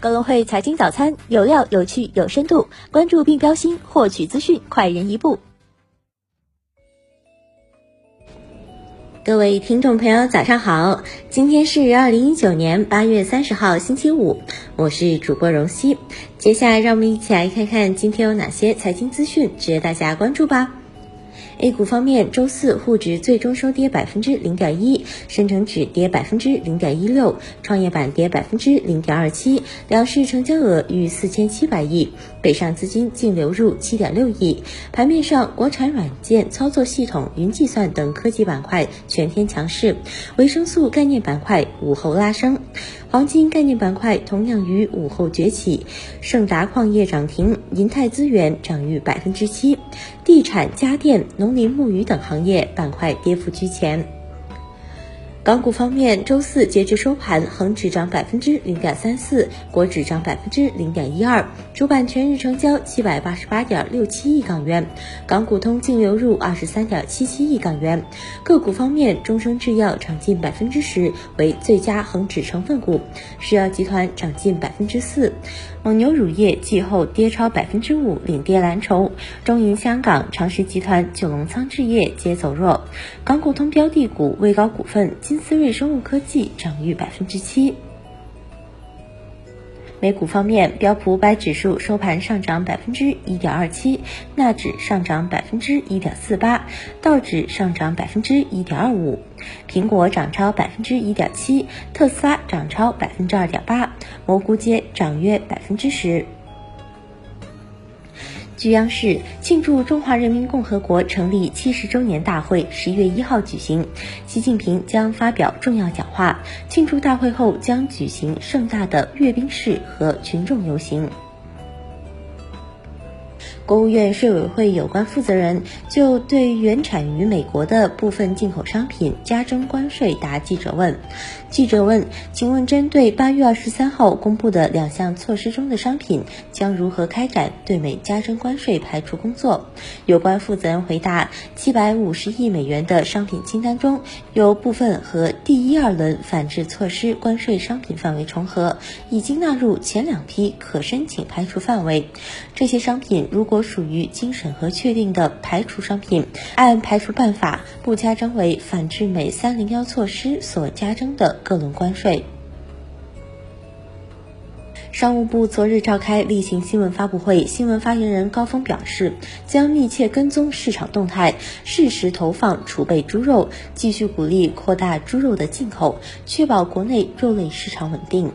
高隆汇财经早餐有料、有趣、有深度，关注并标新，获取资讯快人一步。各位听众朋友，早上好！今天是二零一九年八月三十号，星期五，我是主播荣熙。接下来，让我们一起来看看今天有哪些财经资讯值得大家关注吧。A 股方面，周四沪指最终收跌百分之零点一，深成指跌百分之零点一六，创业板跌百分之零点二七，两市成交额逾四千七百亿，北上资金净流入七点六亿。盘面上，国产软件、操作系统、云计算等科技板块全天强势，维生素概念板块午后拉升。黄金概念板块同样于午后崛起，盛达矿业涨停，银泰资源涨逾百分之七，地产、家电、农林牧渔等行业板块跌幅居前。港股方面，周四截至收盘，恒指涨百分之零点三四，国指涨百分之零点一二，主板全日成交七百八十八点六七亿港元，港股通净流入二十三点七七亿港元。个股方面，中生制药涨近百分之十，为最佳恒指成分股；石药集团涨近百分之四。蒙牛乳业季后跌超百分之五，领跌蓝筹。中银香港、长实集团、九龙仓置业皆走弱。港股通标的股位高股份、金斯瑞生物科技涨逾百分之七。美股方面，标普五百指数收盘上涨百分之一点二七，纳指上涨百分之一点四八，道指上涨百分之一点二五。苹果涨超百分之一点七，特斯拉涨超百分之二点八，蘑菇街涨约百分之十。据央视，庆祝中华人民共和国成立七十周年大会十月一号举行，习近平将发表重要讲话。庆祝大会后将举行盛大的阅兵式和群众游行。国务院税委会有关负责人就对原产于美国的部分进口商品加征关税答记者问。记者问：“请问，针对八月二十三号公布的两项措施中的商品，将如何开展对美加征关税排除工作？”有关负责人回答：“七百五十亿美元的商品清单中有部分和第一、二轮反制措施关税商品范围重合，已经纳入前两批可申请排除范围。这些商品如果属于经审核确定的排除商品，按排除办法不加征为反制美三零幺措施所加征的各轮关税。商务部昨日召开例行新闻发布会，新闻发言人高峰表示，将密切跟踪市场动态，适时投放储备猪肉，继续鼓励扩大猪肉的进口，确保国内肉类市场稳定。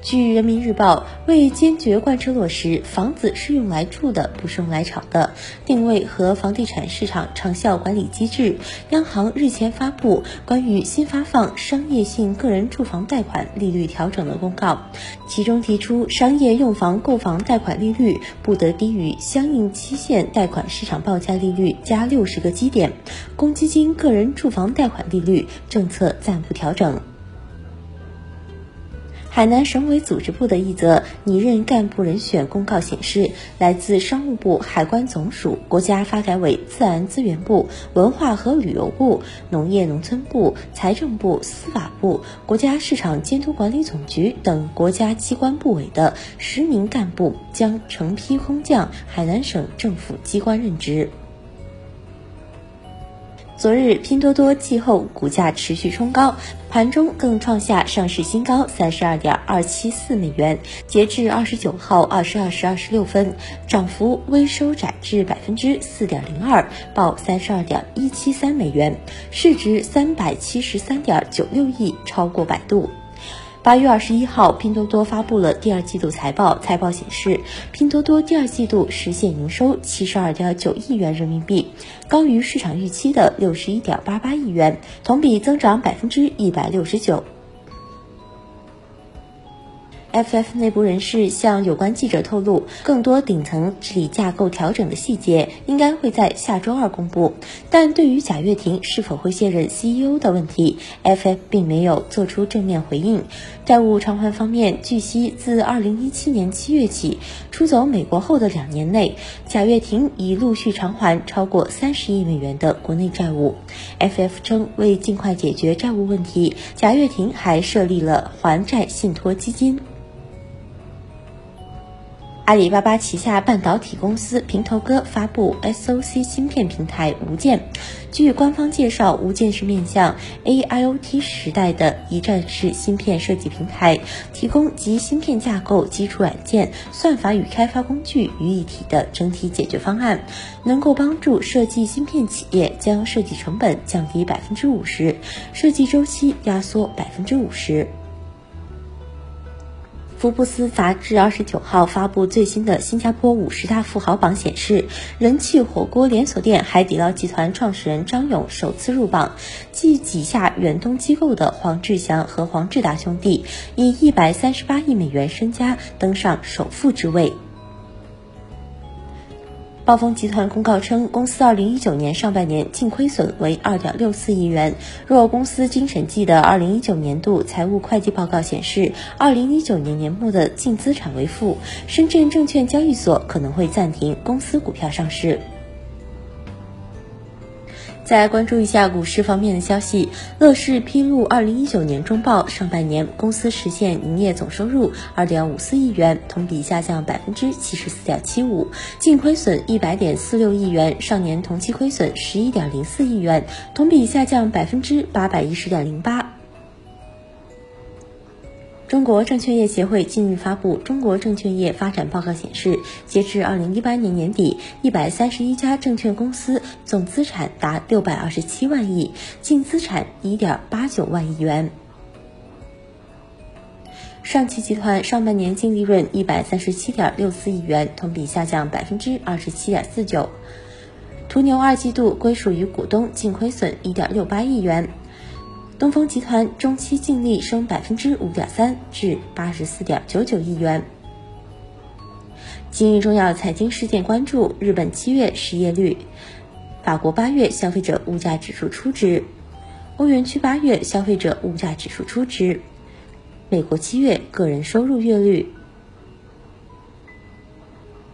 据人民日报，为坚决贯彻落实“房子是用来住的，不是用来炒的”定位和房地产市场长效管理机制，央行日前发布关于新发放商业性个人住房贷款利率调整的公告，其中提出，商业用房购房贷款利率不得低于相应期限贷款市场报价利率加六十个基点，公积金个人住房贷款利率政策暂不调整。海南省委组织部的一则拟任干部人选公告显示，来自商务部、海关总署、国家发改委、自然资源部、文化和旅游部、农业农村部、财政部、司法部、国家市场监督管理总局等国家机关部委的十名干部将成批空降海南省政府机关任职。昨日，拼多多季后股价持续冲高，盘中更创下上市新高三十二点二七四美元。截至二十九号二十二时二十六分，涨幅微收窄至百分之四点零二，报三十二点一七三美元，市值三百七十三点九六亿，超过百度。八月二十一号，拼多多发布了第二季度财报。财报显示，拼多多第二季度实现营收七十二点九亿元人民币，高于市场预期的六十一点八八亿元，同比增长百分之一百六十九。FF 内部人士向有关记者透露，更多顶层治理架构调整的细节应该会在下周二公布。但对于贾跃亭是否会卸任 CEO 的问题，FF 并没有做出正面回应。债务偿还方面，据悉自2017年7月起，出走美国后的两年内，贾跃亭已陆续偿还超过30亿美元的国内债务。FF 称，为尽快解决债务问题，贾跃亭还设立了还债信托基金。阿里巴巴旗下半导体公司平头哥发布 SOC 芯片平台无剑。据官方介绍，无剑是面向 AIoT 时代的一站式芯片设计平台，提供集芯片架构、基础软件、算法与开发工具于一体的整体解决方案，能够帮助设计芯片企业将设计成本降低百分之五十，设计周期压缩百分之五十。福布斯杂志二十九号发布最新的新加坡五十大富豪榜显示，人气火锅连锁店海底捞集团创始人张勇首次入榜，继挤下远东机构的黄志祥和黄志达兄弟，以一百三十八亿美元身家登上首富之位。暴风集团公告称，公司二零一九年上半年净亏损为二点六四亿元。若公司经审计的二零一九年度财务会计报告显示，二零一九年年末的净资产为负，深圳证券交易所可能会暂停公司股票上市。再关注一下股市方面的消息。乐视披露，二零一九年中报，上半年公司实现营业总收入二点五四亿元，同比下降百分之七十四点七五，净亏损一百点四六亿元，上年同期亏损十一点零四亿元，同比下降百分之八百一十点零八。中国证券业协会近日发布《中国证券业发展报告》，显示，截至二零一八年年底，一百三十一家证券公司总资产达六百二十七万亿，净资产一点八九万亿元。上汽集团上半年净利润一百三十七点六四亿元，同比下降百分之二十七点四九。途牛二季度归属于股东净亏损一点六八亿元。东风集团中期净利升百分之五点三，至八十四点九九亿元。今日重要财经事件关注：日本七月失业率，法国八月消费者物价指数初值，欧元区八月消费者物价指数初值，美国七月个人收入月率。